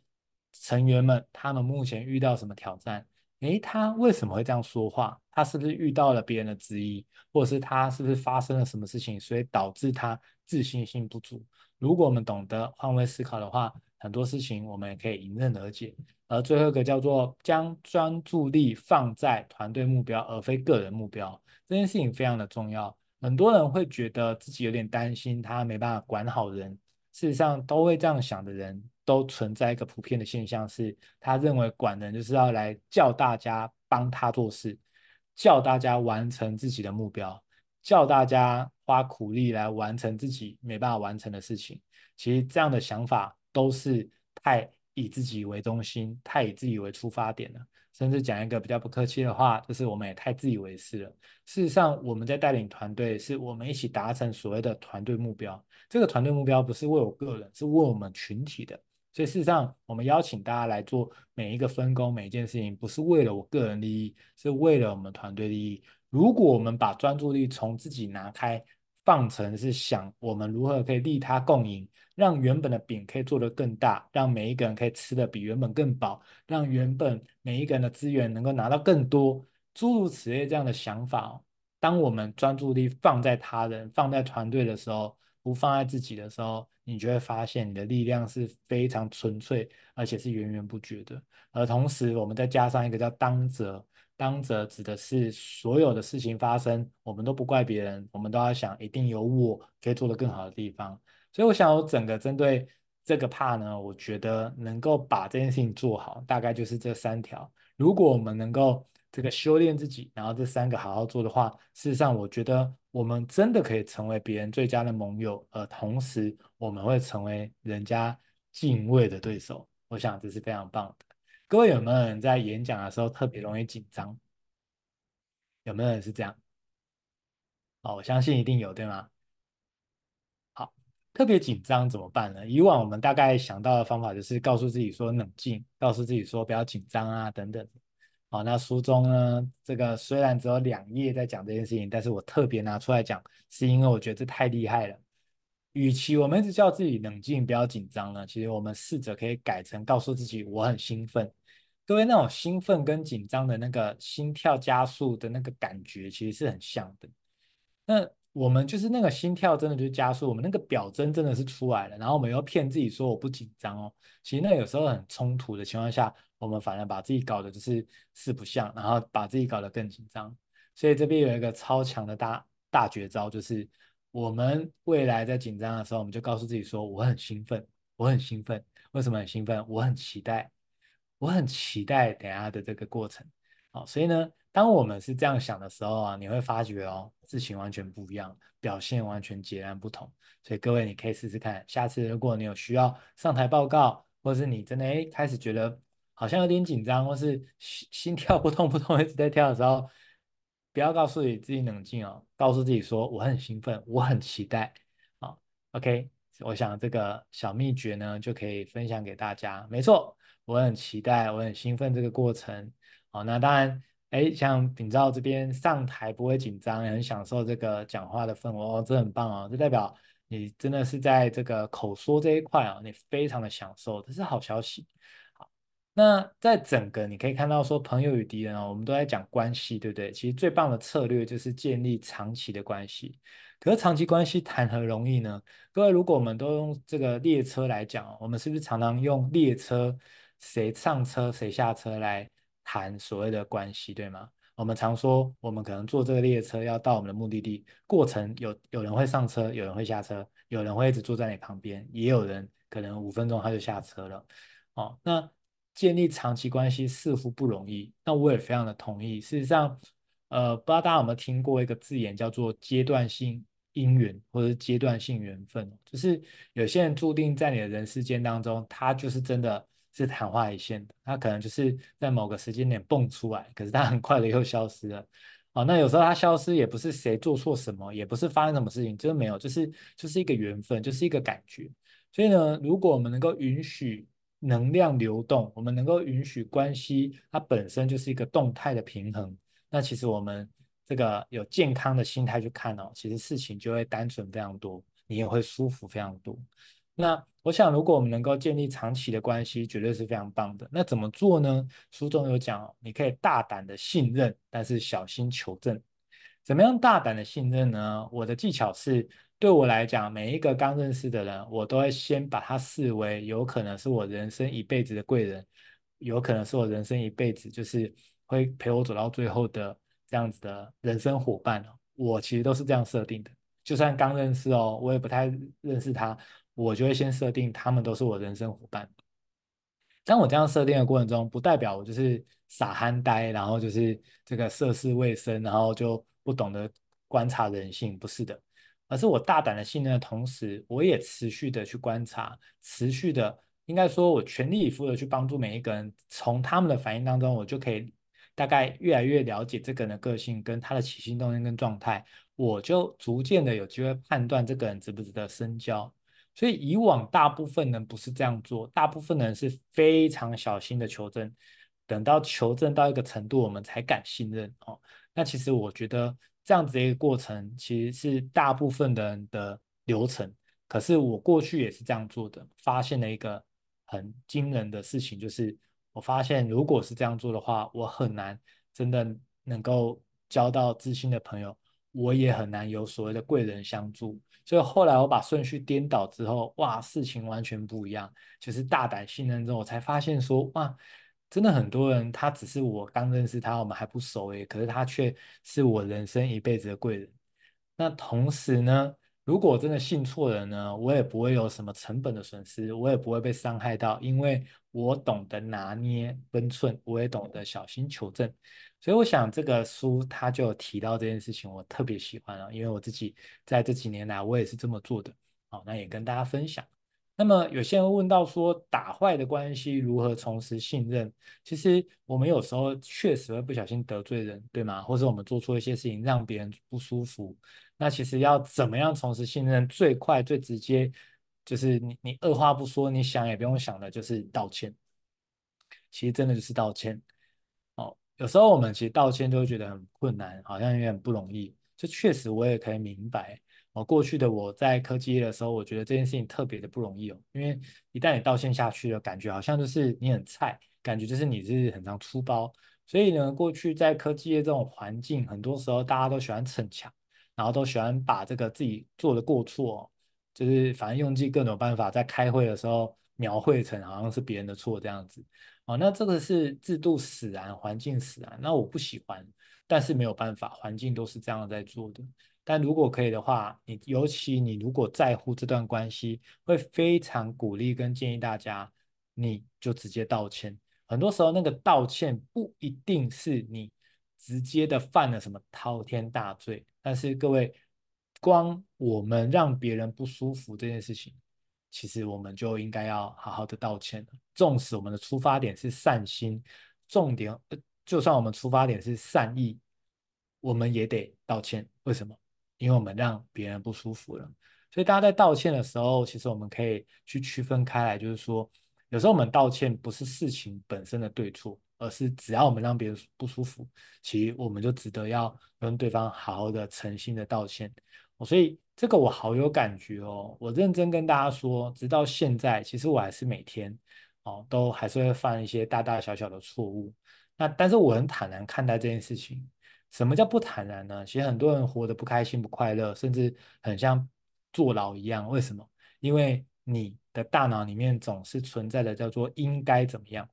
成员们他们目前遇到什么挑战？诶，他为什么会这样说话？他是不是遇到了别人的质疑，或者是他是不是发生了什么事情，所以导致他自信心不足？如果我们懂得换位思考的话，很多事情我们也可以迎刃而解。而最后一个叫做将专注力放在团队目标，而非个人目标，这件事情非常的重要。很多人会觉得自己有点担心，他没办法管好人。事实上，都会这样想的人，都存在一个普遍的现象，是他认为管人就是要来叫大家帮他做事，叫大家完成自己的目标，叫大家花苦力来完成自己没办法完成的事情。其实这样的想法都是太以自己为中心，太以自己为出发点了。甚至讲一个比较不客气的话，就是我们也太自以为是了。事实上，我们在带领团队，是我们一起达成所谓的团队目标。这个团队目标不是为我个人，是为我们群体的。所以事实上，我们邀请大家来做每一个分工、每一件事情，不是为了我个人利益，是为了我们团队利益。如果我们把专注力从自己拿开，放成是想我们如何可以利他共赢，让原本的饼可以做得更大，让每一个人可以吃得比原本更饱，让原本每一个人的资源能够拿到更多，诸如此类这样的想法。当我们专注力放在他人、放在团队的时候，不放在自己的时候，你就会发现你的力量是非常纯粹，而且是源源不绝的。而同时，我们再加上一个叫当责。当责指的是所有的事情发生，我们都不怪别人，我们都要想，一定有我可以做得更好的地方。所以，我想我整个针对这个 part 呢，我觉得能够把这件事情做好，大概就是这三条。如果我们能够这个修炼自己，然后这三个好好做的话，事实上，我觉得我们真的可以成为别人最佳的盟友，而同时我们会成为人家敬畏的对手。我想这是非常棒的。各位有没有人在演讲的时候特别容易紧张？有没有人是这样？哦，我相信一定有，对吗？好，特别紧张怎么办呢？以往我们大概想到的方法就是告诉自己说冷静，告诉自己说不要紧张啊，等等。好，那书中呢，这个虽然只有两页在讲这件事情，但是我特别拿出来讲，是因为我觉得这太厉害了。与其我们一直叫自己冷静，不要紧张呢，其实我们试着可以改成告诉自己我很兴奋。各位，那种兴奋跟紧张的那个心跳加速的那个感觉，其实是很像的。那我们就是那个心跳真的就加速，我们那个表征真的是出来了，然后我们又骗自己说我不紧张哦。其实那有时候很冲突的情况下，我们反而把自己搞得就是四不像，然后把自己搞得更紧张。所以这边有一个超强的大大绝招，就是我们未来在紧张的时候，我们就告诉自己说我很兴奋，我很兴奋。为什么很兴奋？我很期待。我很期待等下的这个过程，好，所以呢，当我们是这样想的时候啊，你会发觉哦，事情完全不一样，表现完全截然不同。所以各位，你可以试试看，下次如果你有需要上台报告，或是你真的诶开始觉得好像有点紧张，或是心心跳扑通扑通一直在跳的时候，不要告诉你自己冷静哦，告诉自己说我很兴奋，我很期待。好，OK，我想这个小秘诀呢就可以分享给大家。没错。我很期待，我很兴奋这个过程。好，那当然，哎，像秉照这边上台不会紧张，也很享受这个讲话的氛围哦，这很棒哦，这代表你真的是在这个口说这一块啊，你非常的享受，这是好消息。好，那在整个你可以看到说，朋友与敌人哦，我们都在讲关系，对不对？其实最棒的策略就是建立长期的关系。可是长期关系谈何容易呢？各位，如果我们都用这个列车来讲，我们是不是常常用列车？谁上车谁下车来谈所谓的关系，对吗？我们常说，我们可能坐这个列车要到我们的目的地，过程有有人会上车，有人会下车，有人会一直坐在你旁边，也有人可能五分钟他就下车了。哦，那建立长期关系似乎不容易。那我也非常的同意。事实上，呃，不知道大家有没有听过一个字眼叫做阶段性姻缘或者阶段性缘分，就是有些人注定在你的人世间当中，他就是真的。是昙花一现的，他可能就是在某个时间点蹦出来，可是他很快的又消失了。哦，那有时候他消失也不是谁做错什么，也不是发生什么事情，真的没有，就是就是一个缘分，就是一个感觉。所以呢，如果我们能够允许能量流动，我们能够允许关系它本身就是一个动态的平衡，那其实我们这个有健康的心态去看哦，其实事情就会单纯非常多，你也会舒服非常多。那我想，如果我们能够建立长期的关系，绝对是非常棒的。那怎么做呢？书中有讲，你可以大胆的信任，但是小心求证。怎么样大胆的信任呢？我的技巧是，对我来讲，每一个刚认识的人，我都会先把他视为有可能是我人生一辈子的贵人，有可能是我人生一辈子就是会陪我走到最后的这样子的人生伙伴。我其实都是这样设定的，就算刚认识哦，我也不太认识他。我就会先设定他们都是我人生伙伴。当我这样设定的过程中，不代表我就是傻憨呆，然后就是这个涉世未深，然后就不懂得观察人性，不是的，而是我大胆的信任的同时，我也持续的去观察，持续的应该说，我全力以赴的去帮助每一个人，从他们的反应当中，我就可以大概越来越了解这个人的个性跟他的起心动念跟状态，我就逐渐的有机会判断这个人值不值得深交。所以以往大部分人不是这样做，大部分人是非常小心的求证，等到求证到一个程度，我们才敢信任哦。那其实我觉得这样子的一个过程，其实是大部分人的流程。可是我过去也是这样做的，发现了一个很惊人的事情，就是我发现如果是这样做的话，我很难真的能够交到知心的朋友，我也很难有所谓的贵人相助。所以后来我把顺序颠倒之后，哇，事情完全不一样。就是大胆信任之后，我才发现说，哇，真的很多人他只是我刚认识他，我们还不熟诶，可是他却是我人生一辈子的贵人。那同时呢，如果真的信错人呢，我也不会有什么成本的损失，我也不会被伤害到，因为我懂得拿捏分寸，我也懂得小心求证。所以我想这个书他就提到这件事情，我特别喜欢啊，因为我自己在这几年来我也是这么做的。好，那也跟大家分享。那么有些人问到说，打坏的关系如何重拾信任？其实我们有时候确实会不小心得罪人，对吗？或者我们做错一些事情让别人不舒服。那其实要怎么样重拾信任？最快最直接就是你你二话不说，你想也不用想的，就是道歉。其实真的就是道歉。有时候我们其实道歉都会觉得很困难，好像有点不容易。这确实我也可以明白。哦，过去的我在科技业的时候，我觉得这件事情特别的不容易哦。因为一旦你道歉下去了，感觉好像就是你很菜，感觉就是你是很常出包。所以呢，过去在科技业这种环境，很多时候大家都喜欢逞强，然后都喜欢把这个自己做的过错，就是反正用尽各种办法，在开会的时候描绘成好像是别人的错这样子。哦，那这个是制度使然，环境使然，那我不喜欢，但是没有办法，环境都是这样在做的。但如果可以的话，你尤其你如果在乎这段关系，会非常鼓励跟建议大家，你就直接道歉。很多时候那个道歉不一定是你直接的犯了什么滔天大罪，但是各位，光我们让别人不舒服这件事情。其实我们就应该要好好的道歉了。纵使我们的出发点是善心，重点，就算我们出发点是善意，我们也得道歉。为什么？因为我们让别人不舒服了。所以大家在道歉的时候，其实我们可以去区分开来，就是说，有时候我们道歉不是事情本身的对错，而是只要我们让别人不舒服，其实我们就值得要跟对方好好的、诚心的道歉。所以。这个我好有感觉哦，我认真跟大家说，直到现在，其实我还是每天哦，都还是会犯一些大大小小的错误。那但是我很坦然看待这件事情。什么叫不坦然呢？其实很多人活得不开心、不快乐，甚至很像坐牢一样。为什么？因为你的大脑里面总是存在的叫做应该怎么样。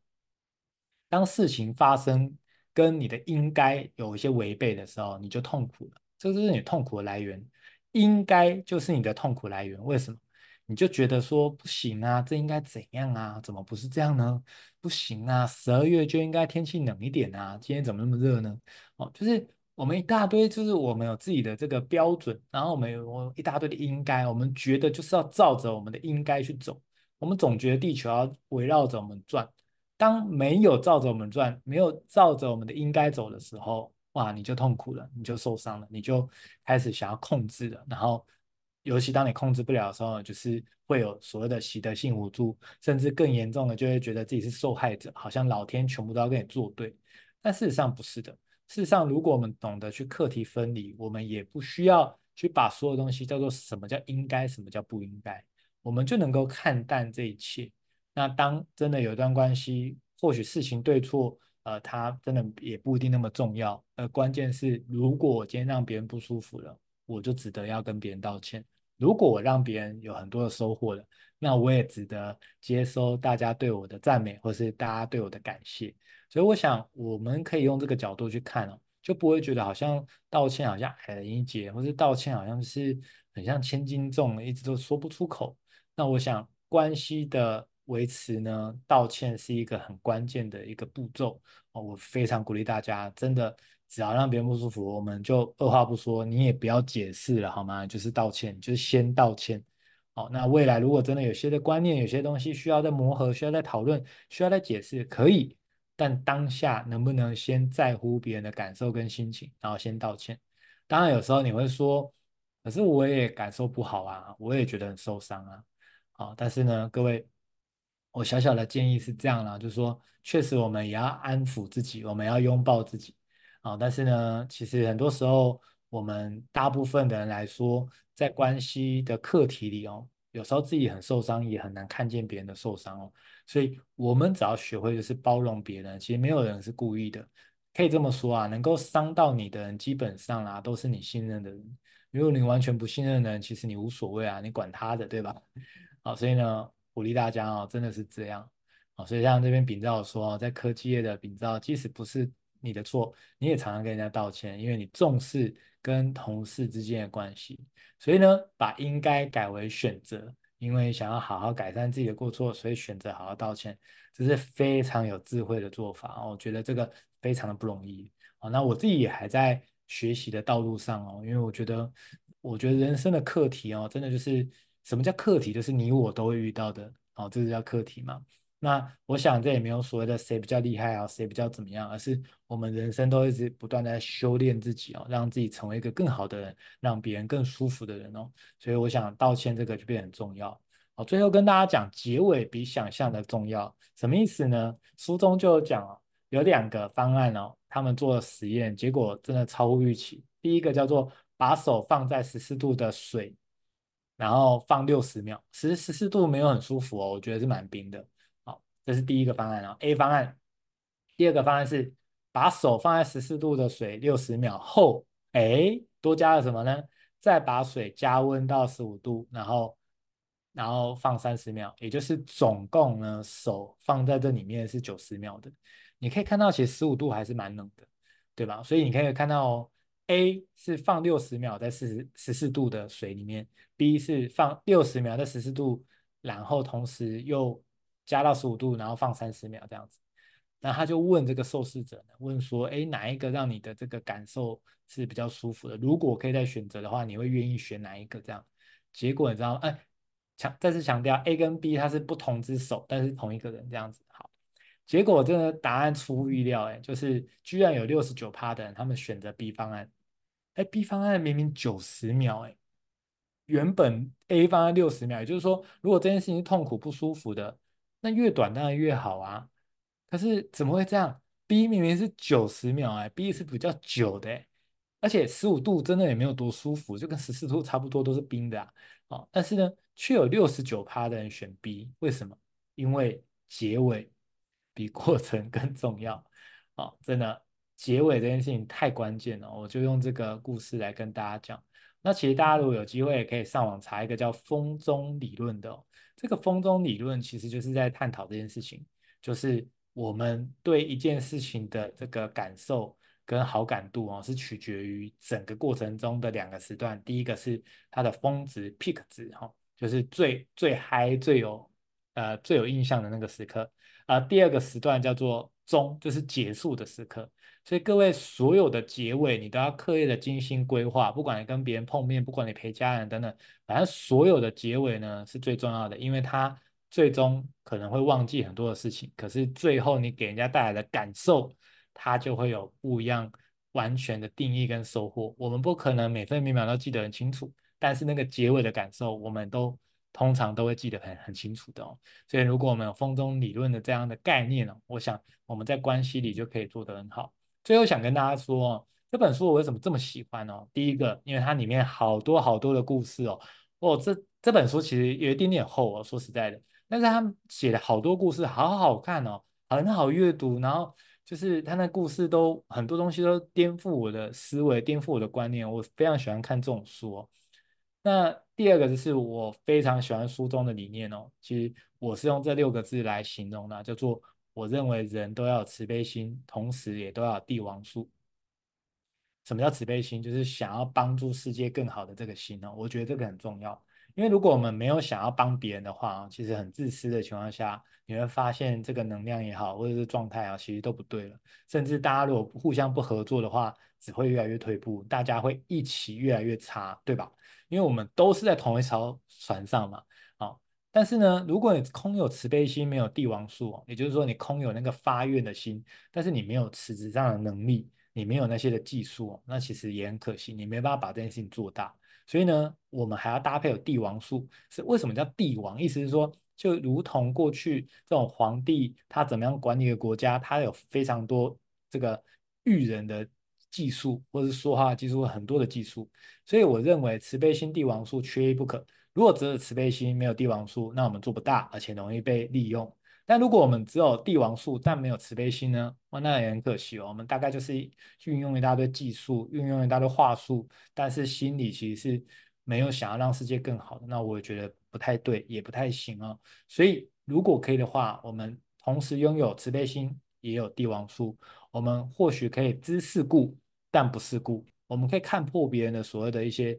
当事情发生跟你的应该有一些违背的时候，你就痛苦了。这就是你痛苦的来源。应该就是你的痛苦来源，为什么？你就觉得说不行啊，这应该怎样啊？怎么不是这样呢？不行啊，十二月就应该天气冷一点啊，今天怎么那么热呢？哦，就是我们一大堆，就是我们有自己的这个标准，然后我们有一大堆的应该，我们觉得就是要照着我们的应该去走，我们总觉得地球要围绕着我们转，当没有照着我们转，没有照着我们的应该走的时候。哇，你就痛苦了，你就受伤了，你就开始想要控制了。然后，尤其当你控制不了的时候，就是会有所谓的习得性无助，甚至更严重的，就会觉得自己是受害者，好像老天全部都要跟你作对。但事实上不是的。事实上，如果我们懂得去课题分离，我们也不需要去把所有东西叫做什么叫应该，什么叫不应该，我们就能够看淡这一切。那当真的有一段关系，或许事情对错。呃，他真的也不一定那么重要。呃，关键是，如果我今天让别人不舒服了，我就值得要跟别人道歉。如果我让别人有很多的收获了，那我也值得接收大家对我的赞美，或是大家对我的感谢。所以，我想我们可以用这个角度去看哦，就不会觉得好像道歉好像矮人一截，或是道歉好像是很像千斤重，一直都说不出口。那我想关系的。维持呢，道歉是一个很关键的一个步骤哦。我非常鼓励大家，真的只要让别人不舒服，我们就二话不说，你也不要解释了好吗？就是道歉，就是先道歉哦，那未来如果真的有些的观念，有些东西需要再磨合，需要再讨论，需要再解释，可以。但当下能不能先在乎别人的感受跟心情，然后先道歉？当然有时候你会说，可是我也感受不好啊，我也觉得很受伤啊。好，但是呢，各位，我小小的建议是这样啦，就是说，确实我们也要安抚自己，我们要拥抱自己。啊，但是呢，其实很多时候，我们大部分的人来说，在关系的课题里哦，有时候自己很受伤，也很难看见别人的受伤哦。所以，我们只要学会就是包容别人，其实没有人是故意的。可以这么说啊，能够伤到你的人，基本上啊，都是你信任的人。如果你完全不信任的人，其实你无所谓啊，你管他的，对吧？好，所以呢，鼓励大家哦，真的是这样。哦，所以像这边秉照说，在科技业的秉照，即使不是。你的错，你也常常跟人家道歉，因为你重视跟同事之间的关系，所以呢，把应该改为选择，因为想要好好改善自己的过错，所以选择好好道歉，这是非常有智慧的做法哦。我觉得这个非常的不容易。哦，那我自己也还在学习的道路上哦，因为我觉得，我觉得人生的课题哦，真的就是什么叫课题，就是你我都会遇到的，哦，这是叫课题嘛。那我想这也没有所谓的谁比较厉害啊，谁比较怎么样，而是我们人生都一直不断的在修炼自己哦，让自己成为一个更好的人，让别人更舒服的人哦。所以我想道歉这个就变很重要。好，最后跟大家讲，结尾比想象的重要，什么意思呢？书中就讲哦，有两个方案哦，他们做了实验，结果真的超乎预期。第一个叫做把手放在十四度的水，然后放六十秒，其实十四度没有很舒服哦，我觉得是蛮冰的。好这是第一个方案啊，A 方案。第二个方案是把手放在十四度的水六十秒后，哎，多加了什么呢？再把水加温到十五度，然后然后放三十秒，也就是总共呢，手放在这里面是九十秒的。你可以看到，其实十五度还是蛮冷的，对吧？所以你可以看到哦，A 是放六十秒在四十十四度的水里面，B 是放六十秒在十四度，然后同时又。加到十五度，然后放三十秒这样子，然后他就问这个受试者呢，问说，哎，哪一个让你的这个感受是比较舒服的？如果可以再选择的话，你会愿意选哪一个？这样，结果你知道，哎，强再次强调，A 跟 B 它是不同只手，但是同一个人这样子。好，结果这个答案出乎意料，哎，就是居然有六十九趴的人他们选择 B 方案，哎，B 方案明明九十秒，哎，原本 A 方案六十秒，也就是说，如果这件事情是痛苦不舒服的。那越短当然越好啊，可是怎么会这样？B 明明是九十秒哎，B 是比较久的，而且十五度真的也没有多舒服，就跟十四度差不多，都是冰的啊。哦，但是呢，却有六十九趴的人选 B，为什么？因为结尾比过程更重要。哦，真的，结尾这件事情太关键了，我就用这个故事来跟大家讲。那其实大家如果有机会，也可以上网查一个叫风中理论的哦。这个风中理论其实就是在探讨这件事情，就是我们对一件事情的这个感受跟好感度哦，是取决于整个过程中的两个时段。第一个是它的峰值 peak 值哈，就是最最嗨、最有呃最有印象的那个时刻。啊，第二个时段叫做终，就是结束的时刻。所以各位所有的结尾，你都要刻意的精心规划。不管你跟别人碰面，不管你陪家人等等，反正所有的结尾呢是最重要的，因为它最终可能会忘记很多的事情，可是最后你给人家带来的感受，它就会有不一样完全的定义跟收获。我们不可能每分每秒都记得很清楚，但是那个结尾的感受，我们都通常都会记得很很清楚的哦。所以如果我们有风中理论的这样的概念呢，我想我们在关系里就可以做得很好。最后想跟大家说哦，这本书我为什么这么喜欢哦？第一个，因为它里面好多好多的故事哦。哦，这这本书其实有一点点厚哦，说实在的，但是他写了好多故事，好好看哦，很好阅读。然后就是他那故事都很多东西都颠覆我的思维，颠覆我的观念。我非常喜欢看这种书哦。那第二个就是我非常喜欢书中的理念哦。其实我是用这六个字来形容的，叫做。我认为人都要有慈悲心，同时也都要帝王术。什么叫慈悲心？就是想要帮助世界更好的这个心哦。我觉得这个很重要，因为如果我们没有想要帮别人的话，其实很自私的情况下，你会发现这个能量也好，或者是状态啊，其实都不对了。甚至大家如果互相不合作的话，只会越来越退步，大家会一起越来越差，对吧？因为我们都是在同一艘船上嘛。好，但是呢，如果你空有慈悲心，没有帝王术，也就是说你空有那个发愿的心，但是你没有实质上的能力，你没有那些的技术，那其实也很可惜，你没办法把这件事情做大。所以呢，我们还要搭配有帝王术。是为什么叫帝王？意思是说，就如同过去这种皇帝，他怎么样管理一个国家，他有非常多这个育人的技术，或者是说话技术，很多的技术。所以我认为慈悲心帝王术缺一不可。如果只有慈悲心，没有帝王术，那我们做不大，而且容易被利用。但如果我们只有帝王术，但没有慈悲心呢？哇，那也很可惜哦。我们大概就是运用一大堆技术，运用一大堆话术，但是心里其实是没有想要让世界更好的。那我也觉得不太对，也不太行哦。所以如果可以的话，我们同时拥有慈悲心，也有帝王术，我们或许可以知世故，但不世故。我们可以看破别人的所谓的一些，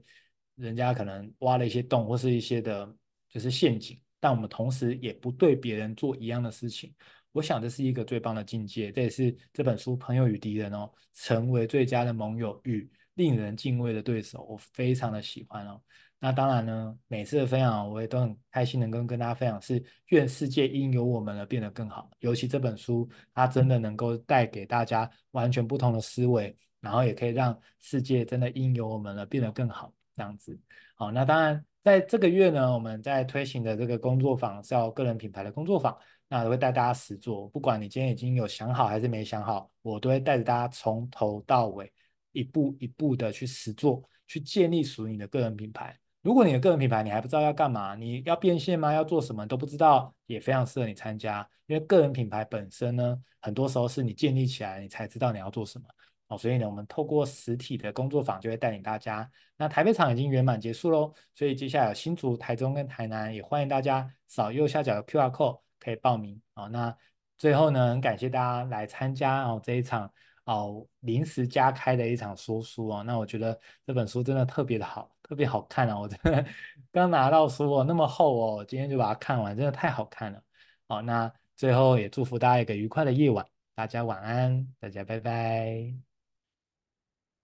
人家可能挖了一些洞，或是一些的，就是陷阱。但我们同时也不对别人做一样的事情，我想这是一个最棒的境界，这也是这本书《朋友与敌人》哦，成为最佳的盟友与令人敬畏的对手，我非常的喜欢哦。那当然呢，每次的分享我也都很开心能够跟大家分享，是愿世界因有我们而变得更好。尤其这本书，它真的能够带给大家完全不同的思维，然后也可以让世界真的因有我们而变得更好，这样子。好，那当然。在这个月呢，我们在推行的这个工作坊是要个人品牌的工作坊，那我会带大家实做。不管你今天已经有想好还是没想好，我都会带着大家从头到尾，一步一步的去实做，去建立属于你的个人品牌。如果你的个人品牌你还不知道要干嘛，你要变现吗？要做什么都不知道，也非常适合你参加。因为个人品牌本身呢，很多时候是你建立起来，你才知道你要做什么。哦，所以呢，我们透过实体的工作坊就会带领大家。那台北场已经圆满结束喽，所以接下来有新竹、台中跟台南，也欢迎大家扫右下角的 QR code 可以报名。哦，那最后呢，很感谢大家来参加哦这一场哦临时加开的一场说书哦。那我觉得这本书真的特别的好，特别好看啊！我真的 刚拿到书哦，那么厚哦，今天就把它看完，真的太好看了。好，那最后也祝福大家一个愉快的夜晚，大家晚安，大家拜拜。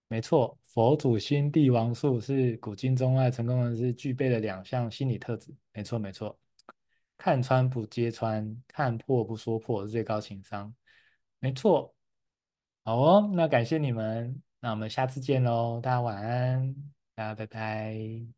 没错，佛祖心帝王术是古今中外成功人士具备的两项心理特质。没错，没错，看穿不揭穿，看破不说破是最高情商。没错，好哦，那感谢你们，那我们下次见喽，大家晚安，大家拜拜。